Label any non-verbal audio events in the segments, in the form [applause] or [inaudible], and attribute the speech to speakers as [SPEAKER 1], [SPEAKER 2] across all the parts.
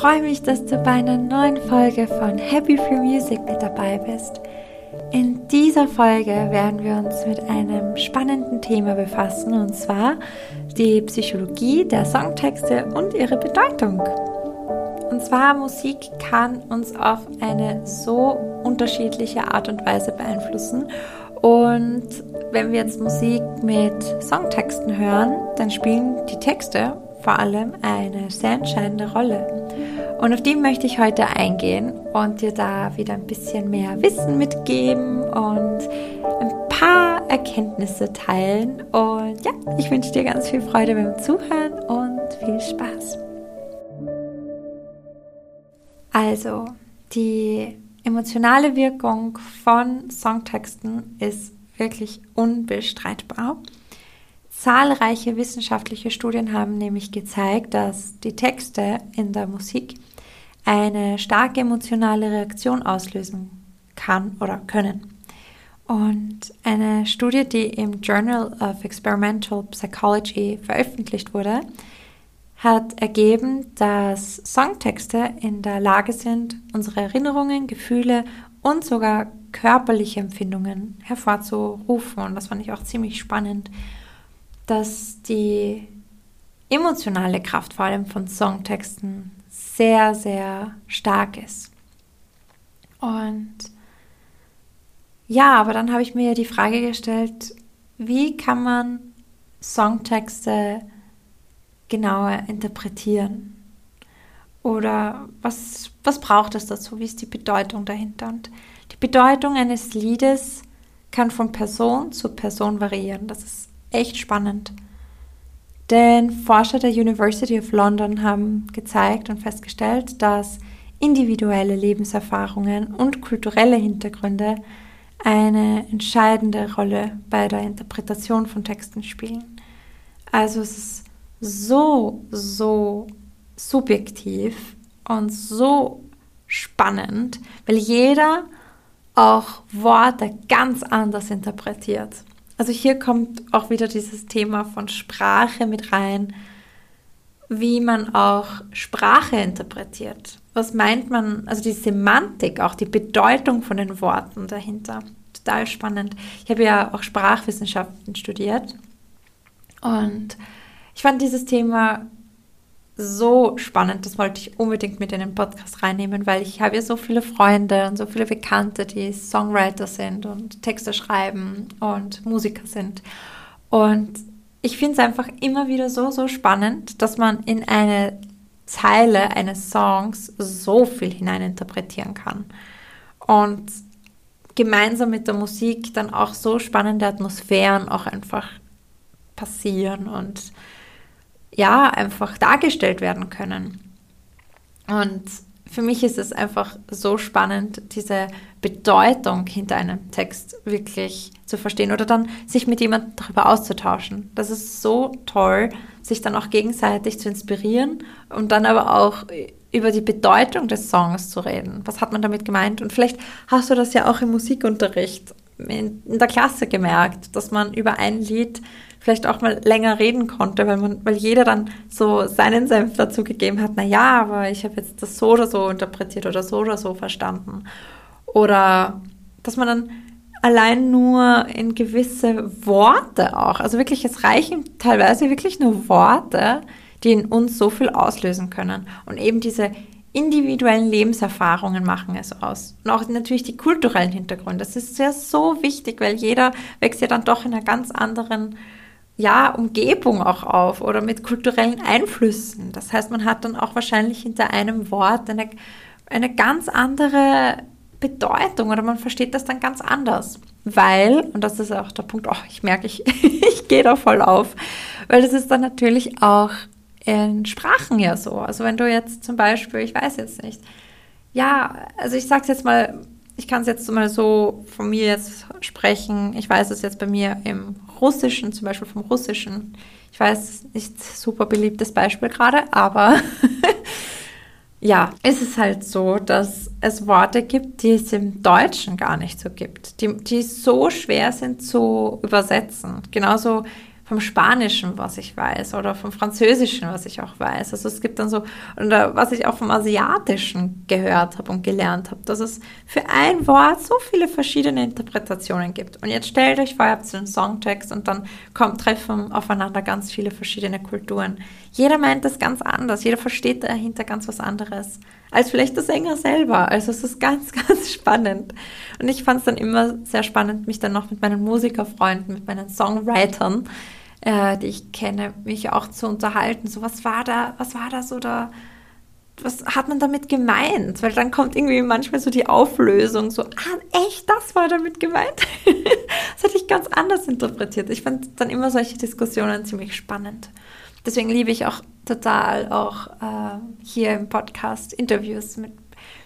[SPEAKER 1] freue mich, dass du bei einer neuen Folge von Happy Free Music mit dabei bist. In dieser Folge werden wir uns mit einem spannenden Thema befassen und zwar die Psychologie der Songtexte und ihre Bedeutung. Und zwar Musik kann uns auf eine so unterschiedliche Art und Weise beeinflussen. Und wenn wir jetzt Musik mit Songtexten hören, dann spielen die Texte vor allem eine sehr entscheidende Rolle. Und auf die möchte ich heute eingehen und dir da wieder ein bisschen mehr Wissen mitgeben und ein paar Erkenntnisse teilen. Und ja, ich wünsche dir ganz viel Freude beim Zuhören und viel Spaß. Also, die emotionale Wirkung von Songtexten ist wirklich unbestreitbar. Zahlreiche wissenschaftliche Studien haben nämlich gezeigt, dass die Texte in der Musik eine starke emotionale Reaktion auslösen kann oder können. Und eine Studie, die im Journal of Experimental Psychology veröffentlicht wurde, hat ergeben, dass Songtexte in der Lage sind, unsere Erinnerungen, Gefühle und sogar körperliche Empfindungen hervorzurufen. Und das fand ich auch ziemlich spannend, dass die emotionale Kraft vor allem von Songtexten sehr, sehr stark ist. Und ja, aber dann habe ich mir die Frage gestellt, wie kann man Songtexte genauer interpretieren? Oder was, was braucht es dazu? Wie ist die Bedeutung dahinter? Und die Bedeutung eines Liedes kann von Person zu Person variieren. Das ist echt spannend. Denn Forscher der University of London haben gezeigt und festgestellt, dass individuelle Lebenserfahrungen und kulturelle Hintergründe eine entscheidende Rolle bei der Interpretation von Texten spielen. Also es ist so, so subjektiv und so spannend, weil jeder auch Worte ganz anders interpretiert. Also hier kommt auch wieder dieses Thema von Sprache mit rein, wie man auch Sprache interpretiert. Was meint man, also die Semantik, auch die Bedeutung von den Worten dahinter. Total spannend. Ich habe ja auch Sprachwissenschaften studiert und ich fand dieses Thema so spannend. Das wollte ich unbedingt mit in den Podcast reinnehmen, weil ich habe ja so viele Freunde und so viele Bekannte, die Songwriter sind und Texte schreiben und Musiker sind. Und ich finde es einfach immer wieder so, so spannend, dass man in eine Zeile eines Songs so viel hineininterpretieren kann. Und gemeinsam mit der Musik dann auch so spannende Atmosphären auch einfach passieren und ja, einfach dargestellt werden können. Und für mich ist es einfach so spannend, diese Bedeutung hinter einem Text wirklich zu verstehen oder dann sich mit jemandem darüber auszutauschen. Das ist so toll, sich dann auch gegenseitig zu inspirieren und dann aber auch über die Bedeutung des Songs zu reden. Was hat man damit gemeint? Und vielleicht hast du das ja auch im Musikunterricht in, der Klasse gemerkt, dass man über ein Lied vielleicht auch mal länger reden konnte, weil man, weil jeder dann so seinen Senf dazu gegeben hat, na ja, aber ich habe jetzt das so oder so interpretiert oder so oder so verstanden. Oder dass man dann allein nur in gewisse Worte auch, also wirklich, es reichen teilweise wirklich nur Worte, die in uns so viel auslösen können. Und eben diese individuellen Lebenserfahrungen machen es aus. Und auch natürlich die kulturellen Hintergründe. Das ist sehr so wichtig, weil jeder wächst ja dann doch in einer ganz anderen ja, Umgebung auch auf oder mit kulturellen Einflüssen. Das heißt, man hat dann auch wahrscheinlich hinter einem Wort eine, eine ganz andere Bedeutung oder man versteht das dann ganz anders. Weil, und das ist auch der Punkt, oh, ich merke, ich, [laughs] ich gehe da voll auf, weil das ist dann natürlich auch in Sprachen ja so. Also wenn du jetzt zum Beispiel, ich weiß jetzt nicht, ja, also ich sage es jetzt mal, ich kann es jetzt mal so von mir jetzt sprechen. Ich weiß es jetzt bei mir im Russischen, zum Beispiel vom Russischen. Ich weiß, nicht super beliebtes Beispiel gerade, aber [laughs] ja, ist es halt so, dass es Worte gibt, die es im Deutschen gar nicht so gibt, die, die so schwer sind zu übersetzen. Genauso vom Spanischen, was ich weiß, oder vom Französischen, was ich auch weiß. Also es gibt dann so, oder was ich auch vom Asiatischen gehört habe und gelernt habe, dass es für ein Wort so viele verschiedene Interpretationen gibt. Und jetzt stellt euch vor, ihr habt so einen Songtext und dann kommt, treffen aufeinander ganz viele verschiedene Kulturen. Jeder meint das ganz anders, jeder versteht dahinter ganz was anderes als vielleicht der Sänger selber. Also es ist ganz, [laughs] ganz spannend. Und ich fand es dann immer sehr spannend, mich dann noch mit meinen Musikerfreunden, mit meinen Songwritern, äh, die ich kenne, mich auch zu unterhalten. So, was war da, was war das oder was hat man damit gemeint? Weil dann kommt irgendwie manchmal so die Auflösung, so, ah, echt, das war damit gemeint? [laughs] das hatte ich ganz anders interpretiert. Ich fand dann immer solche Diskussionen ziemlich spannend. Deswegen liebe ich auch total auch äh, hier im Podcast Interviews mit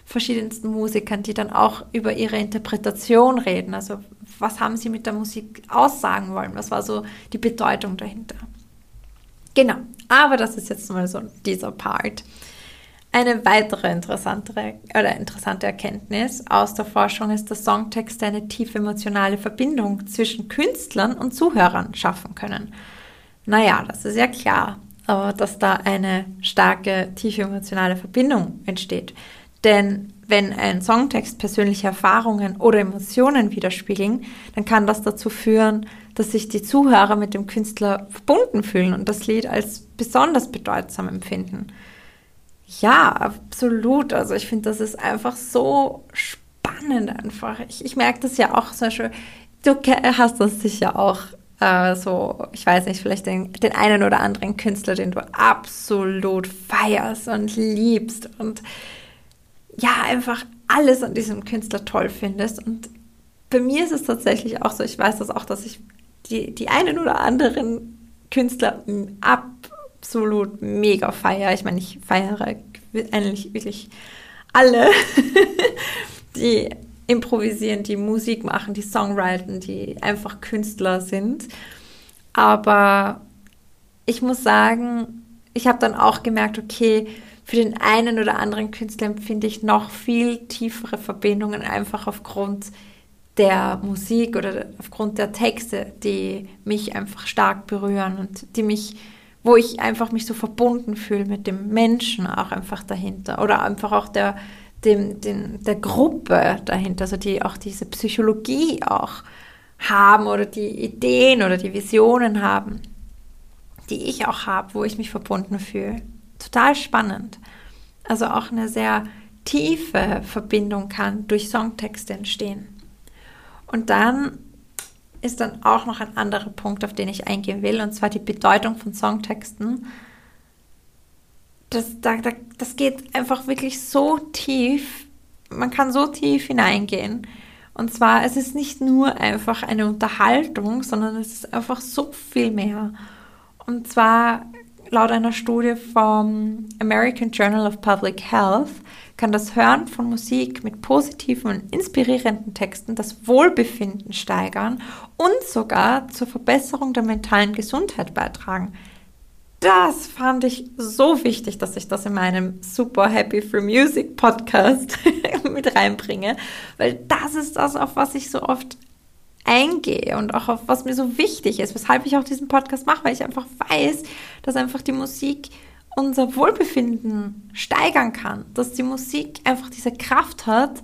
[SPEAKER 1] verschiedensten Musikern, die dann auch über ihre Interpretation reden. Also was haben sie mit der Musik aussagen wollen? Was war so die Bedeutung dahinter? Genau, aber das ist jetzt mal so dieser Part. Eine weitere interessantere oder interessante Erkenntnis aus der Forschung ist, dass Songtexte eine tiefe emotionale Verbindung zwischen Künstlern und Zuhörern schaffen können. Naja, das ist ja klar, dass da eine starke, tiefe emotionale Verbindung entsteht. Denn wenn ein Songtext persönliche Erfahrungen oder Emotionen widerspiegeln, dann kann das dazu führen, dass sich die Zuhörer mit dem Künstler verbunden fühlen und das Lied als besonders bedeutsam empfinden. Ja, absolut. Also ich finde, das ist einfach so spannend einfach. Ich, ich merke das ja auch zum Beispiel, du hast das sicher auch äh, so, ich weiß nicht, vielleicht den, den einen oder anderen Künstler, den du absolut feierst und liebst und ja, einfach alles an diesem Künstler toll findest. Und bei mir ist es tatsächlich auch so, ich weiß das auch, dass ich die, die einen oder anderen Künstler absolut mega feiere. Ich meine, ich feiere eigentlich wirklich alle, [laughs] die improvisieren, die Musik machen, die Songwriten, die einfach Künstler sind. Aber ich muss sagen, ich habe dann auch gemerkt, okay, für den einen oder anderen Künstler empfinde ich noch viel tiefere Verbindungen einfach aufgrund der Musik oder aufgrund der Texte, die mich einfach stark berühren und die mich, wo ich einfach mich so verbunden fühle mit dem Menschen auch einfach dahinter oder einfach auch der, dem, dem, der Gruppe dahinter, also die auch diese Psychologie auch haben oder die Ideen oder die Visionen haben, die ich auch habe, wo ich mich verbunden fühle. Total spannend. Also auch eine sehr tiefe Verbindung kann durch Songtexte entstehen. Und dann ist dann auch noch ein anderer Punkt, auf den ich eingehen will, und zwar die Bedeutung von Songtexten das, da, da, das geht einfach wirklich so tief. Man kann so tief hineingehen. Und zwar, es ist nicht nur einfach eine Unterhaltung, sondern es ist einfach so viel mehr. Und zwar laut einer Studie vom American Journal of Public Health kann das Hören von Musik mit positiven und inspirierenden Texten das Wohlbefinden steigern und sogar zur Verbesserung der mentalen Gesundheit beitragen. Das fand ich so wichtig, dass ich das in meinem Super Happy for Music Podcast [laughs] mit reinbringe, weil das ist das, auf was ich so oft eingehe und auch auf was mir so wichtig ist, weshalb ich auch diesen Podcast mache, weil ich einfach weiß, dass einfach die Musik unser Wohlbefinden steigern kann, dass die Musik einfach diese Kraft hat,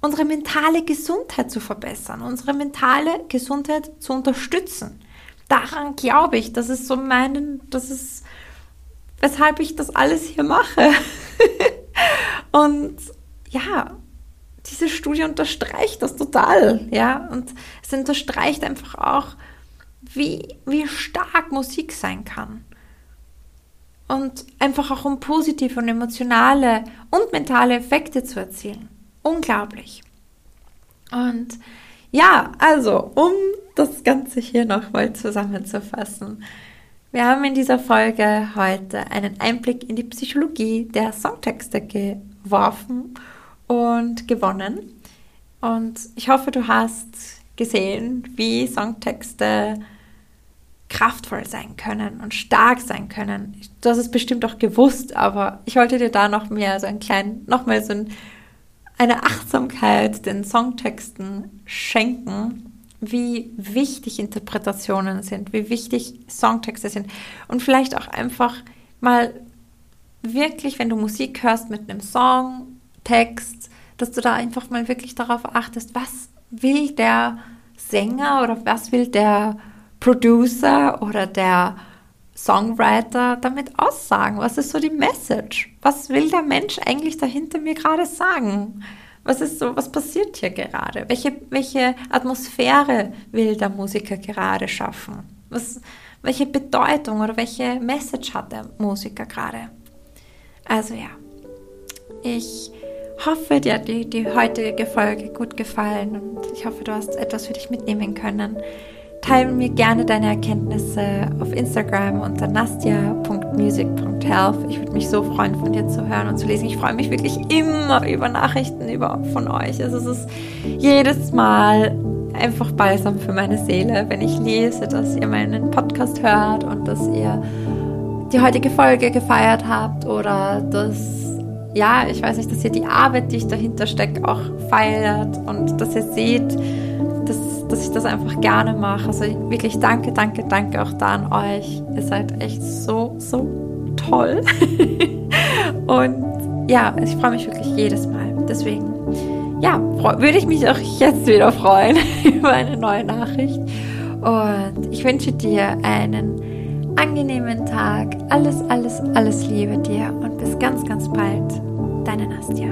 [SPEAKER 1] unsere mentale Gesundheit zu verbessern, unsere mentale Gesundheit zu unterstützen daran glaube ich. Das ist so mein, das ist, weshalb ich das alles hier mache. [laughs] und ja, diese Studie unterstreicht das total, ja, und es unterstreicht einfach auch, wie, wie stark Musik sein kann. Und einfach auch um positive und emotionale und mentale Effekte zu erzielen. Unglaublich. Und ja, also, um das Ganze hier nochmal zusammenzufassen. Wir haben in dieser Folge heute einen Einblick in die Psychologie der Songtexte geworfen und gewonnen. Und ich hoffe, du hast gesehen, wie Songtexte kraftvoll sein können und stark sein können. Du hast es bestimmt auch gewusst, aber ich wollte dir da noch mehr so einen kleinen, nochmal so ein, eine Achtsamkeit den Songtexten schenken wie wichtig Interpretationen sind, wie wichtig Songtexte sind und vielleicht auch einfach mal wirklich, wenn du Musik hörst mit einem Songtext, dass du da einfach mal wirklich darauf achtest, was will der Sänger oder was will der Producer oder der Songwriter damit aussagen? Was ist so die Message? Was will der Mensch eigentlich dahinter mir gerade sagen? Was ist so, was passiert hier gerade? Welche, welche Atmosphäre will der Musiker gerade schaffen? Was, welche Bedeutung oder welche Message hat der Musiker gerade? Also ja, ich hoffe, dir hat die, die heutige Folge gut gefallen und ich hoffe, du hast etwas für dich mitnehmen können. Teile mir gerne deine Erkenntnisse auf Instagram unter nastia.music.health. Ich würde mich so freuen, von dir zu hören und zu lesen. Ich freue mich wirklich immer über Nachrichten über, von euch. Also es ist jedes Mal einfach balsam für meine Seele, wenn ich lese, dass ihr meinen Podcast hört und dass ihr die heutige Folge gefeiert habt oder dass ja, ich weiß nicht, dass ihr die Arbeit, die ich dahinter stecke, auch feiert und dass ihr seht, dass, dass ich das einfach gerne mache. Also wirklich danke, danke, danke auch da an euch. Ihr seid echt so, so toll. [laughs] und ja, ich freue mich wirklich jedes Mal. Deswegen, ja, würde ich mich auch jetzt wieder freuen [laughs] über eine neue Nachricht. Und ich wünsche dir einen angenehmen Tag. Alles, alles, alles Liebe dir und bis ganz, ganz bald. Deine Nastja.